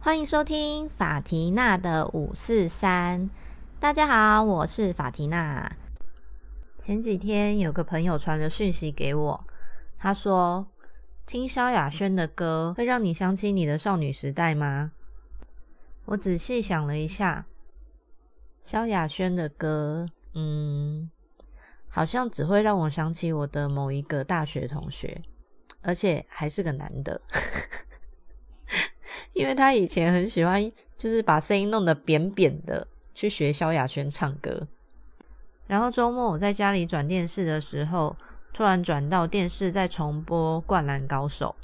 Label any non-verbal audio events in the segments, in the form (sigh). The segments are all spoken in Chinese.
欢迎收听法缇娜的五四三。大家好，我是法缇娜。前几天有个朋友传了讯息给我，他说：“听萧亚轩的歌会让你想起你的少女时代吗？”我仔细想了一下，萧亚轩的歌，嗯，好像只会让我想起我的某一个大学同学，而且还是个男的。(laughs) 因为他以前很喜欢，就是把声音弄得扁扁的，去学萧亚轩唱歌。然后周末我在家里转电视的时候，突然转到电视在重播《灌篮高手》，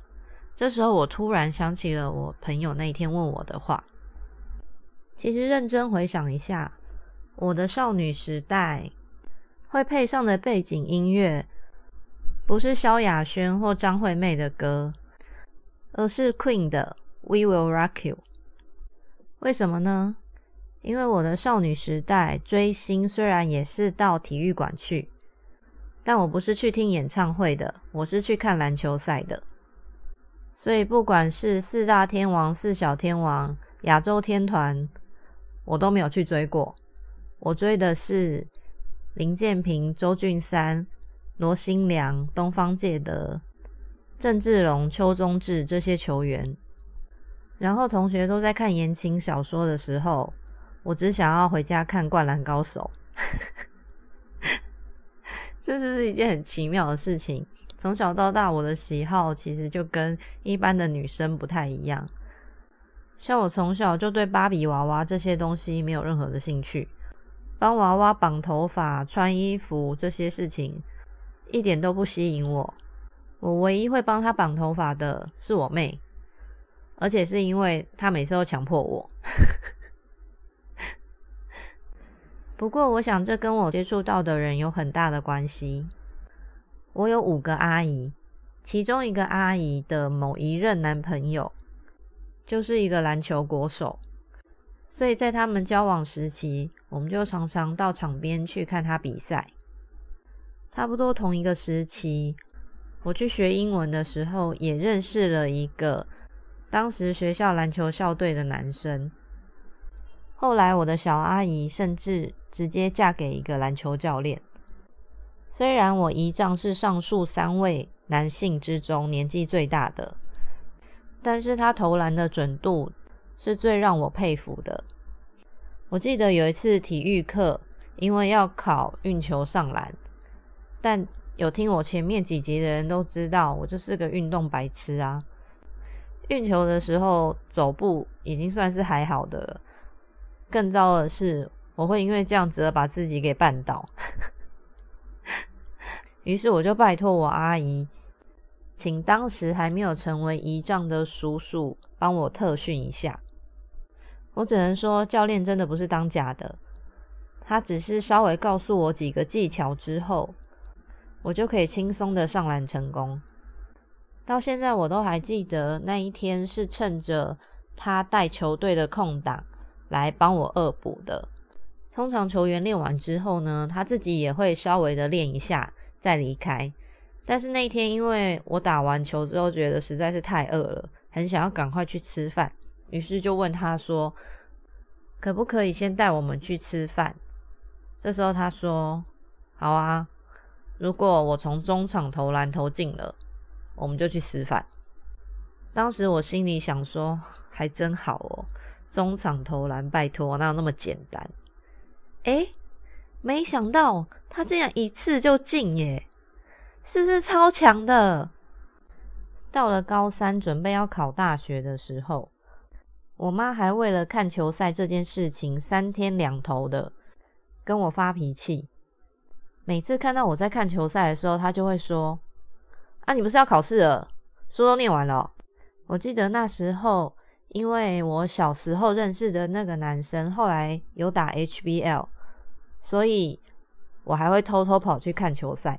这时候我突然想起了我朋友那一天问我的话。其实认真回想一下，我的少女时代会配上的背景音乐，不是萧亚轩或张惠妹的歌，而是 Queen 的。We will rock you。为什么呢？因为我的少女时代追星虽然也是到体育馆去，但我不是去听演唱会的，我是去看篮球赛的。所以不管是四大天王、四小天王、亚洲天团，我都没有去追过。我追的是林建平、周俊三、罗新良、东方介德、郑志龙、邱宗志这些球员。然后同学都在看言情小说的时候，我只想要回家看《灌篮高手》。(laughs) 这是一件很奇妙的事情。从小到大，我的喜好其实就跟一般的女生不太一样。像我从小就对芭比娃娃这些东西没有任何的兴趣，帮娃娃绑头发、穿衣服这些事情一点都不吸引我。我唯一会帮她绑头发的是我妹。而且是因为他每次都强迫我。(laughs) 不过，我想这跟我接触到的人有很大的关系。我有五个阿姨，其中一个阿姨的某一任男朋友就是一个篮球国手，所以在他们交往时期，我们就常常到场边去看他比赛。差不多同一个时期，我去学英文的时候，也认识了一个。当时学校篮球校队的男生，后来我的小阿姨甚至直接嫁给一个篮球教练。虽然我姨丈是上述三位男性之中年纪最大的，但是他投篮的准度是最让我佩服的。我记得有一次体育课，因为要考运球上篮，但有听我前面几集的人都知道，我就是个运动白痴啊。运球的时候走步已经算是还好的了，更糟的是我会因为这样子而把自己给绊倒。(laughs) 于是我就拜托我阿姨，请当时还没有成为姨丈的叔叔帮我特训一下。我只能说教练真的不是当假的，他只是稍微告诉我几个技巧之后，我就可以轻松的上篮成功。到现在我都还记得那一天是趁着他带球队的空档来帮我恶补的。通常球员练完之后呢，他自己也会稍微的练一下再离开。但是那一天因为我打完球之后觉得实在是太饿了，很想要赶快去吃饭，于是就问他说：“可不可以先带我们去吃饭？”这时候他说：“好啊，如果我从中场投篮投进了。”我们就去吃饭。当时我心里想说，还真好哦，中场投篮，拜托，哪有那么简单？诶，没想到他竟然一次就进耶，是不是超强的？到了高三，准备要考大学的时候，我妈还为了看球赛这件事情，三天两头的跟我发脾气。每次看到我在看球赛的时候，她就会说。啊，你不是要考试了？书都念完了。我记得那时候，因为我小时候认识的那个男生后来有打 HBL，所以我还会偷偷跑去看球赛。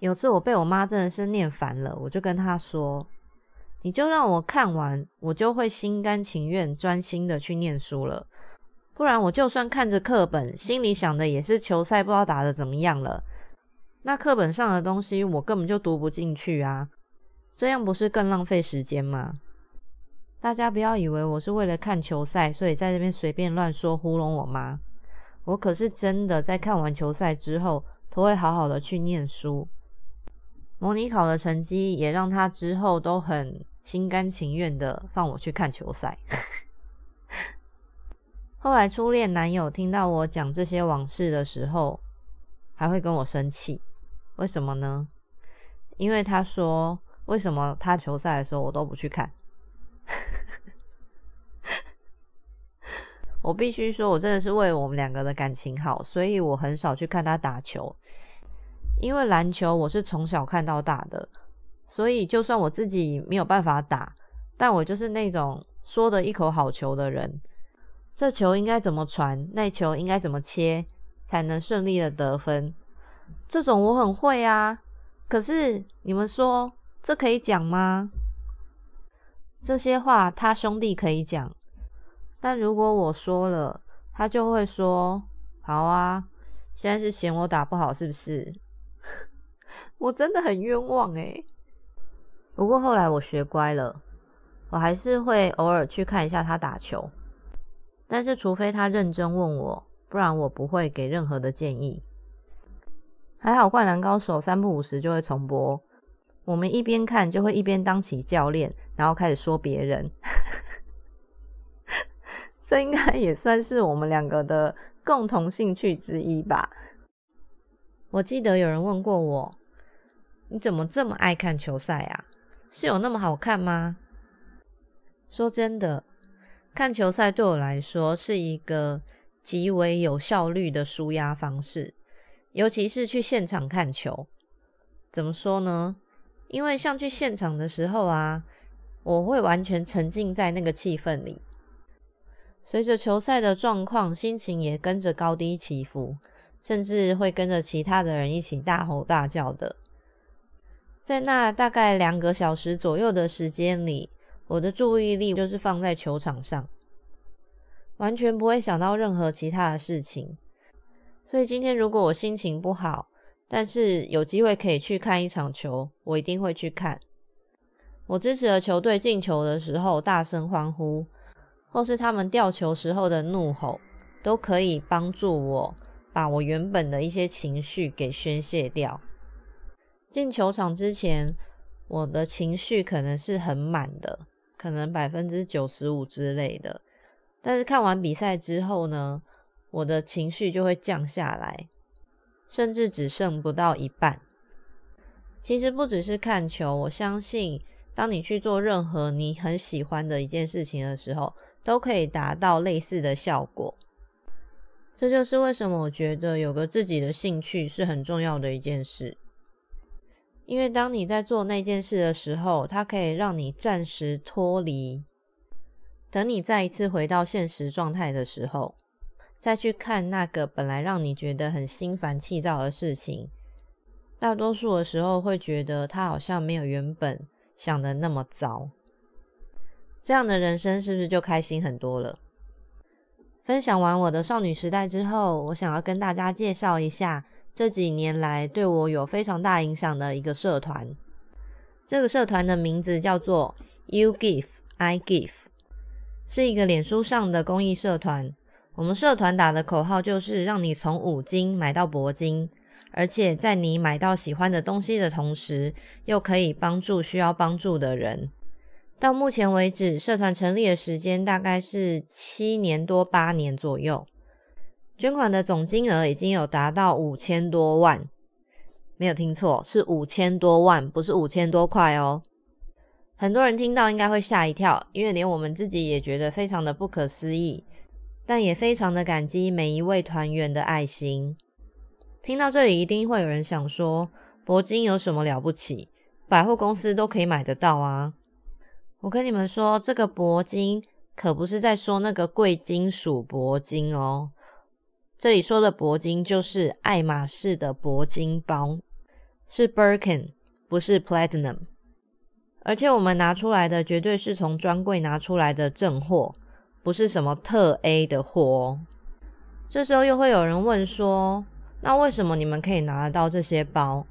有次我被我妈真的是念烦了，我就跟她说：“你就让我看完，我就会心甘情愿、专心的去念书了。不然我就算看着课本，心里想的也是球赛不知道打的怎么样了。”那课本上的东西我根本就读不进去啊，这样不是更浪费时间吗？大家不要以为我是为了看球赛，所以在这边随便乱说糊弄我妈。我可是真的在看完球赛之后，都会好好的去念书。模拟考的成绩也让他之后都很心甘情愿的放我去看球赛。后来初恋男友听到我讲这些往事的时候，还会跟我生气。为什么呢？因为他说，为什么他球赛的时候我都不去看？(laughs) 我必须说，我真的是为我们两个的感情好，所以我很少去看他打球。因为篮球我是从小看到大的，所以就算我自己没有办法打，但我就是那种说的一口好球的人。这球应该怎么传，那球应该怎么切，才能顺利的得分？这种我很会啊。可是你们说，这可以讲吗？这些话他兄弟可以讲。但如果我说了，他就会说：“好啊，现在是嫌我打不好是不是？” (laughs) 我真的很冤枉诶。不过后来我学乖了，我还是会偶尔去看一下他打球。但是除非他认真问我，不然我不会给任何的建议。还好《灌篮高手》三不五时就会重播，我们一边看就会一边当起教练，然后开始说别人。(laughs) 这应该也算是我们两个的共同兴趣之一吧。我记得有人问过我：“你怎么这么爱看球赛啊？是有那么好看吗？”说真的，看球赛对我来说是一个极为有效率的舒压方式，尤其是去现场看球。怎么说呢？因为像去现场的时候啊，我会完全沉浸在那个气氛里。随着球赛的状况，心情也跟着高低起伏，甚至会跟着其他的人一起大吼大叫的。在那大概两个小时左右的时间里，我的注意力就是放在球场上，完全不会想到任何其他的事情。所以今天如果我心情不好，但是有机会可以去看一场球，我一定会去看。我支持的球队进球的时候，大声欢呼。或是他们吊球时候的怒吼，都可以帮助我把我原本的一些情绪给宣泄掉。进球场之前，我的情绪可能是很满的，可能百分之九十五之类的。但是看完比赛之后呢，我的情绪就会降下来，甚至只剩不到一半。其实不只是看球，我相信当你去做任何你很喜欢的一件事情的时候。都可以达到类似的效果，这就是为什么我觉得有个自己的兴趣是很重要的一件事。因为当你在做那件事的时候，它可以让你暂时脱离，等你再一次回到现实状态的时候，再去看那个本来让你觉得很心烦气躁的事情，大多数的时候会觉得它好像没有原本想的那么糟。这样的人生是不是就开心很多了？分享完我的少女时代之后，我想要跟大家介绍一下这几年来对我有非常大影响的一个社团。这个社团的名字叫做 You Give I Give，是一个脸书上的公益社团。我们社团打的口号就是让你从五金买到铂金，而且在你买到喜欢的东西的同时，又可以帮助需要帮助的人。到目前为止，社团成立的时间大概是七年多八年左右，捐款的总金额已经有达到五千多万，没有听错，是五千多万，不是五千多块哦。很多人听到应该会吓一跳，因为连我们自己也觉得非常的不可思议，但也非常的感激每一位团员的爱心。听到这里，一定会有人想说，铂金有什么了不起？百货公司都可以买得到啊。我跟你们说，这个铂金可不是在说那个贵金属铂金哦。这里说的铂金就是爱马仕的铂金包，是 Birkin，不是 Platinum。而且我们拿出来的绝对是从专柜拿出来的正货，不是什么特 A 的货哦。这时候又会有人问说：“那为什么你们可以拿得到这些包？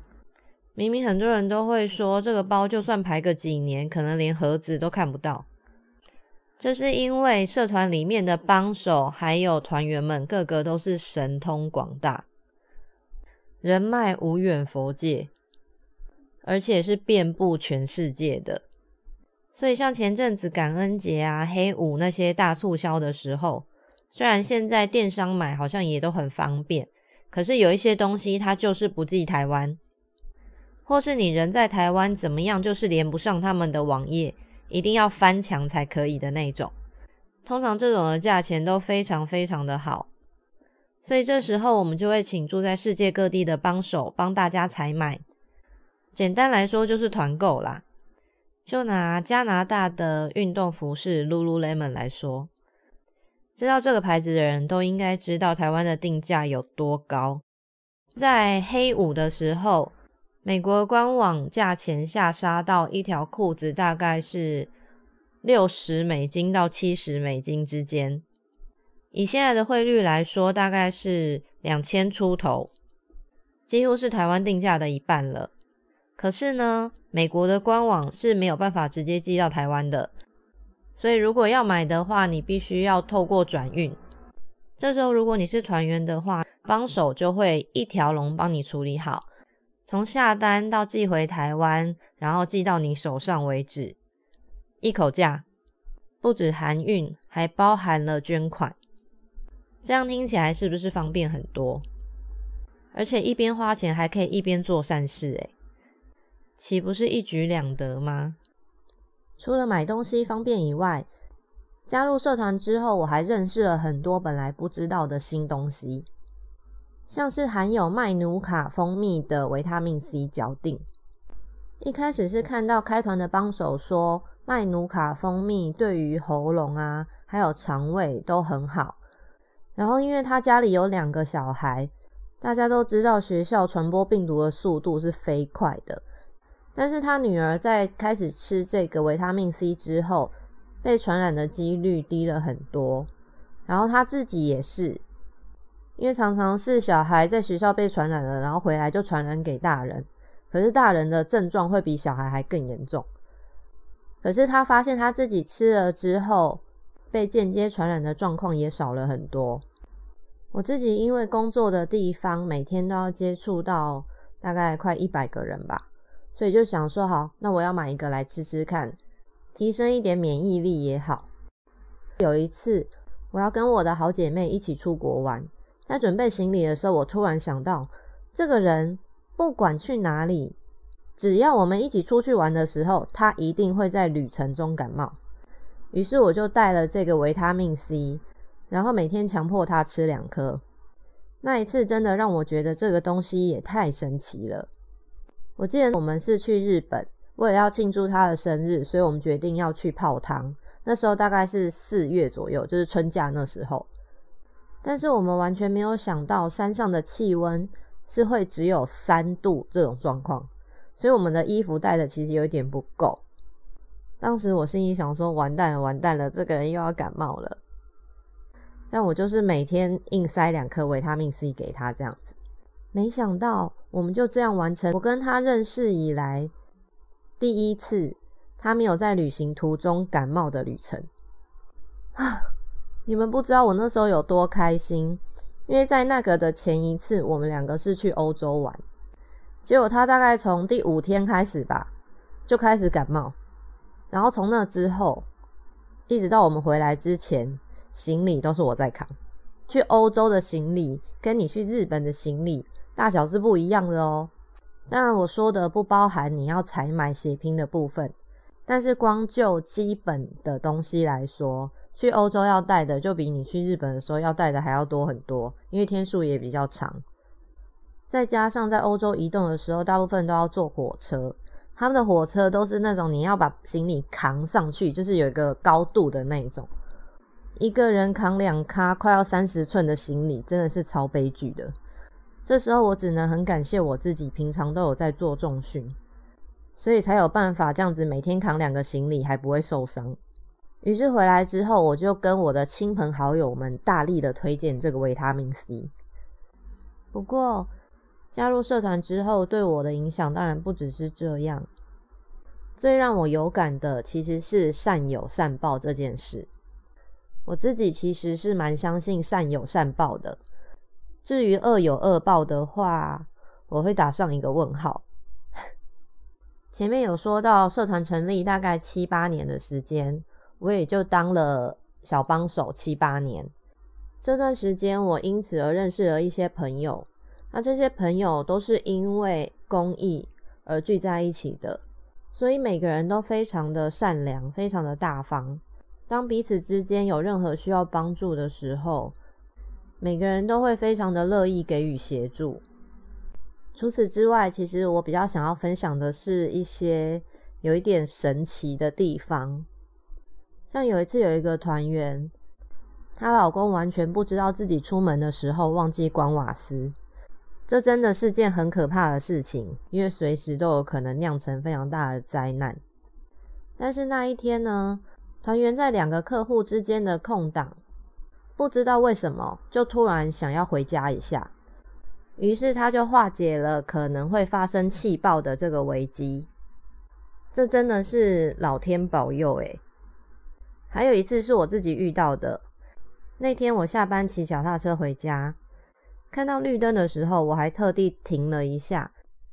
明明很多人都会说，这个包就算排个几年，可能连盒子都看不到。这是因为社团里面的帮手还有团员们，个个都是神通广大，人脉无远佛界，而且是遍布全世界的。所以像前阵子感恩节啊、黑五那些大促销的时候，虽然现在电商买好像也都很方便，可是有一些东西它就是不寄台湾，或是你人在台湾怎么样，就是连不上他们的网页。一定要翻墙才可以的那种，通常这种的价钱都非常非常的好，所以这时候我们就会请住在世界各地的帮手帮大家采买。简单来说就是团购啦。就拿加拿大的运动服饰 Lululemon 来说，知道这个牌子的人都应该知道台湾的定价有多高。在黑五的时候。美国官网价钱下杀到一条裤子大概是六十美金到七十美金之间，以现在的汇率来说，大概是两千出头，几乎是台湾定价的一半了。可是呢，美国的官网是没有办法直接寄到台湾的，所以如果要买的话，你必须要透过转运。这时候，如果你是团员的话，帮手就会一条龙帮你处理好。从下单到寄回台湾，然后寄到你手上为止，一口价，不止含运，还包含了捐款。这样听起来是不是方便很多？而且一边花钱还可以一边做善事，诶岂不是一举两得吗？除了买东西方便以外，加入社团之后，我还认识了很多本来不知道的新东西。像是含有麦努卡蜂蜜的维他命 C 脚定，一开始是看到开团的帮手说麦努卡蜂蜜对于喉咙啊还有肠胃都很好，然后因为他家里有两个小孩，大家都知道学校传播病毒的速度是飞快的，但是他女儿在开始吃这个维他命 C 之后，被传染的几率低了很多，然后他自己也是。因为常常是小孩在学校被传染了，然后回来就传染给大人，可是大人的症状会比小孩还更严重。可是他发现他自己吃了之后，被间接传染的状况也少了很多。我自己因为工作的地方每天都要接触到大概快一百个人吧，所以就想说好，那我要买一个来吃吃看，提升一点免疫力也好。有一次我要跟我的好姐妹一起出国玩。在准备行李的时候，我突然想到，这个人不管去哪里，只要我们一起出去玩的时候，他一定会在旅程中感冒。于是我就带了这个维他命 C，然后每天强迫他吃两颗。那一次真的让我觉得这个东西也太神奇了。我记得我们是去日本，为了要庆祝他的生日，所以我们决定要去泡汤。那时候大概是四月左右，就是春假那时候。但是我们完全没有想到山上的气温是会只有三度这种状况，所以我们的衣服带的其实有一点不够。当时我心里想说：完蛋了，完蛋了，这个人又要感冒了。但我就是每天硬塞两颗维他命 C 给他这样子，没想到我们就这样完成我跟他认识以来第一次他没有在旅行途中感冒的旅程啊。你们不知道我那时候有多开心，因为在那个的前一次，我们两个是去欧洲玩，结果他大概从第五天开始吧，就开始感冒，然后从那之后，一直到我们回来之前，行李都是我在扛。去欧洲的行李跟你去日本的行李大小是不一样的哦。当然我说的不包含你要采买血拼的部分，但是光就基本的东西来说。去欧洲要带的就比你去日本的时候要带的还要多很多，因为天数也比较长。再加上在欧洲移动的时候，大部分都要坐火车，他们的火车都是那种你要把行李扛上去，就是有一个高度的那种。一个人扛两卡快要三十寸的行李，真的是超悲剧的。这时候我只能很感谢我自己，平常都有在做重训，所以才有办法这样子每天扛两个行李还不会受伤。于是回来之后，我就跟我的亲朋好友们大力的推荐这个维他命 C。不过加入社团之后，对我的影响当然不只是这样。最让我有感的，其实是善有善报这件事。我自己其实是蛮相信善有善报的。至于恶有恶报的话，我会打上一个问号。(laughs) 前面有说到社团成立大概七八年的时间，我也就当了小帮手七八年。这段时间，我因此而认识了一些朋友。那这些朋友都是因为公益而聚在一起的，所以每个人都非常的善良，非常的大方。当彼此之间有任何需要帮助的时候，每个人都会非常的乐意给予协助。除此之外，其实我比较想要分享的是一些有一点神奇的地方。像有一次有一个团员，她老公完全不知道自己出门的时候忘记关瓦斯，这真的是件很可怕的事情，因为随时都有可能酿成非常大的灾难。但是那一天呢，团员在两个客户之间的空档，不知道为什么就突然想要回家一下。于是他就化解了可能会发生气爆的这个危机，这真的是老天保佑诶。还有一次是我自己遇到的，那天我下班骑脚踏车回家，看到绿灯的时候，我还特地停了一下，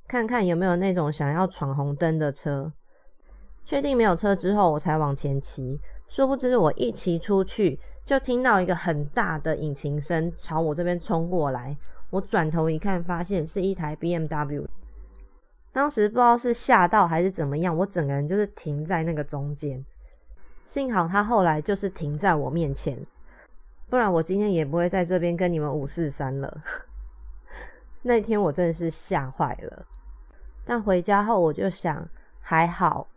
看看有没有那种想要闯红灯的车。确定没有车之后，我才往前骑。殊不知我一骑出去，就听到一个很大的引擎声朝我这边冲过来。我转头一看，发现是一台 BMW。当时不知道是吓到还是怎么样，我整个人就是停在那个中间。幸好他后来就是停在我面前，不然我今天也不会在这边跟你们五四三了。(laughs) 那天我真的是吓坏了。但回家后我就想，还好，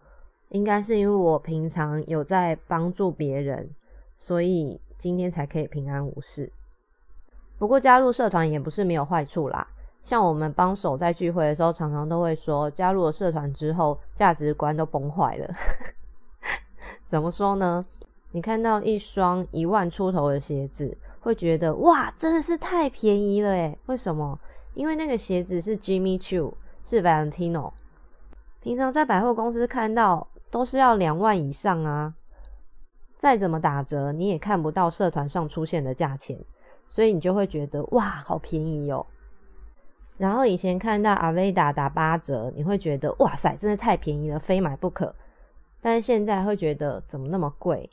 应该是因为我平常有在帮助别人，所以今天才可以平安无事。不过加入社团也不是没有坏处啦，像我们帮手在聚会的时候，常常都会说，加入了社团之后，价值观都崩坏了。怎么说呢？你看到一双一万出头的鞋子，会觉得哇，真的是太便宜了诶为什么？因为那个鞋子是 Jimmy Choo，是 Valentino。平常在百货公司看到都是要两万以上啊，再怎么打折，你也看不到社团上出现的价钱。所以你就会觉得哇，好便宜哦。然后以前看到阿维达打八折，你会觉得哇塞，真的太便宜了，非买不可。但是现在会觉得怎么那么贵？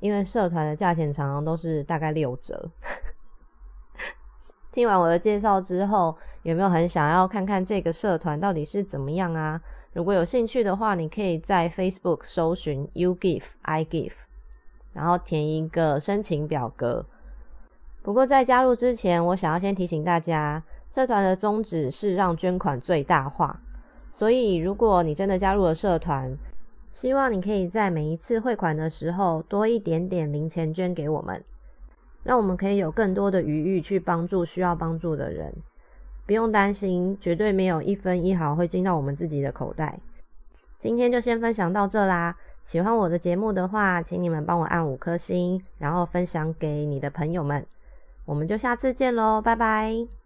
因为社团的价钱常常都是大概六折。(laughs) 听完我的介绍之后，有没有很想要看看这个社团到底是怎么样啊？如果有兴趣的话，你可以在 Facebook 搜寻 “You Give I Give”，然后填一个申请表格。不过在加入之前，我想要先提醒大家，社团的宗旨是让捐款最大化。所以，如果你真的加入了社团，希望你可以在每一次汇款的时候多一点点零钱捐给我们，让我们可以有更多的余裕去帮助需要帮助的人。不用担心，绝对没有一分一毫会进到我们自己的口袋。今天就先分享到这啦。喜欢我的节目的话，请你们帮我按五颗星，然后分享给你的朋友们。我们就下次见喽，拜拜。